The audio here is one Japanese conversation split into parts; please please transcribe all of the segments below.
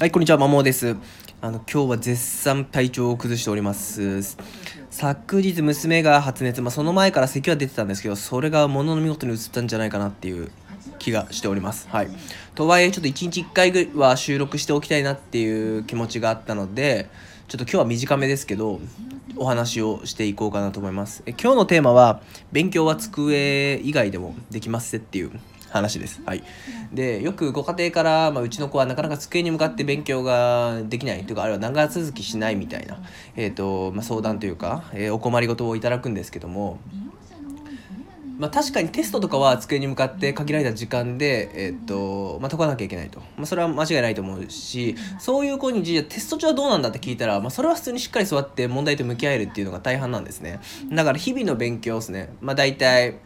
はい、こんにちは、まもです。あの、今日は絶賛体調を崩しております。昨日娘が発熱、まあ、その前から咳は出てたんですけど、それがものの見事に移ったんじゃないかなっていう気がしております。はい。とはいえ、ちょっと1日1回ぐらいは収録しておきたいなっていう気持ちがあったので、ちょっと今日は短めですけど、お話をしていこうかなと思います。え今日のテーマは、勉強は机以外でもできますっていう話です。はい、でよくご家庭から、まあ、うちの子はなかなか机に向かって勉強ができないというかあるいは長続きしないみたいな、えーとまあ、相談というか、えー、お困りごとをいただくんですけども。まあ、確かにテストとかは机に向かって限られた時間で、えーとまあ、解かなきゃいけないと、まあ、それは間違いないと思うしそういう子にじゃテスト中はどうなんだって聞いたら、まあ、それは普通にしっかり座って問題と向き合えるっていうのが大半なんですねだから日々の勉強ですね、まあ、大体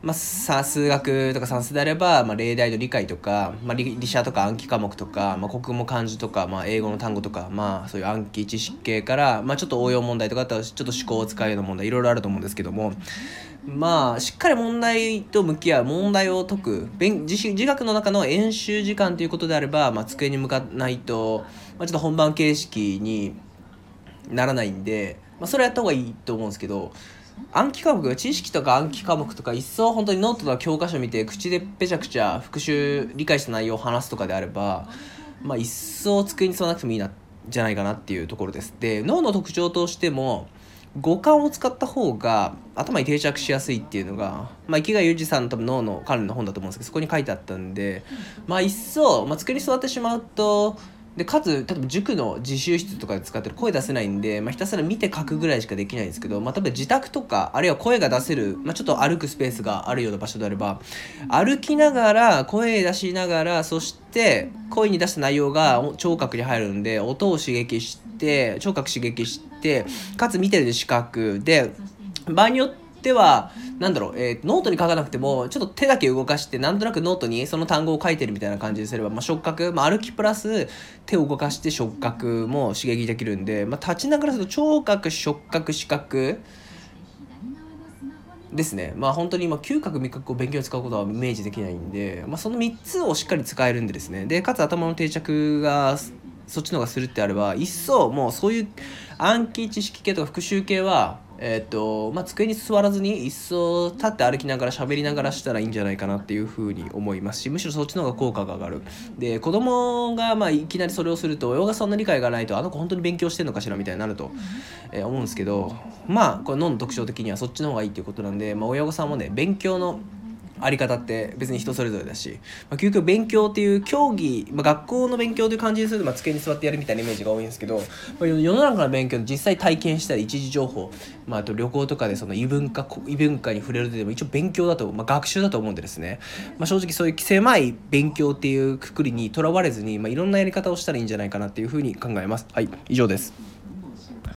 まあ、さ数学とか算数であれば、まあ、例題の理解とか、まあ、理理社とか暗記科目とか、まあ、国語漢字とか、まあ、英語の単語とか、まあ、そういう暗記知識系から、まあ、ちょっと応用問題とかあとちょっと思考を使うような問題いろいろあると思うんですけどもまあしっかり問題と向き合う問題を解く自自学の中の演習時間ということであれば、まあ、机に向かないと、まあ、ちょっと本番形式にならないんで、まあ、それやった方がいいと思うんですけど暗記科目知識とか暗記科目とか一層本当にノートとか教科書見て口でぺちゃくちゃ復習理解した内容を話すとかであればまあ一層机に座らなくてもいいなじゃないかなっていうところです。で脳の特徴としても五感を使った方が頭に定着しやすいっていうのが、まあ、池谷裕二さんの多分脳の関連の本だと思うんですけどそこに書いてあったんでまあ一層、まあ、机に座ってしまうとでかつ例えば塾の自習室とかで使ってる声出せないんで、まあ、ひたすら見て書くぐらいしかできないんですけど、まあ、例えば自宅とかあるいは声が出せる、まあ、ちょっと歩くスペースがあるような場所であれば歩きながら声出しながらそして声に出した内容が聴覚に入るんで音を刺激して聴覚刺激してかつ見てる視覚で場合によってでは、なんだろう、えー、ノートに書かなくても、ちょっと手だけ動かして、なんとなくノートにその単語を書いてるみたいな感じにすれば、まあ、触覚、まあ、歩きプラス手を動かして触覚も刺激できるんで、まあ、立ちながらすると聴覚、触覚、視覚、ですね。まあ本当に今嗅覚味覚を勉強に使うことはイメージできないんで、まあ、その3つをしっかり使えるんでですね。でかつ頭の定着がそっちの方がするってあれば一層もうそういう暗記知識系とか復習系はえっ、とまあ、机に座らずに一層立って歩きながら喋りながらしたらいいんじゃないかなっていうふうに思いますしむしろそっちの方が効果が上がる。で子供がまあいきなりそれをすると親がそんな理解がないとあの子本当に勉強してんのかしらみたいになると、えー、思うんですけどまあこれ脳の特徴的にはそっちの方がいいっていうことなんで、まあ、親御さんもね勉強のあり方って別に人それぞれだし、まあ、究極勉強っていう競技、まあ、学校の勉強という感じにすると、まあ、机に座ってやるみたいなイメージが多いんですけど、まあ、世の中の勉強実際体験したり一時情報、まあ、あと旅行とかでその異文化異文化に触れるでも一応勉強だと、まあ、学習だと思うんでですね、まあ、正直そういう狭い勉強っていうくくりにとらわれずに、まあ、いろんなやり方をしたらいいんじゃないかなっていうふうに考えます。はい以上です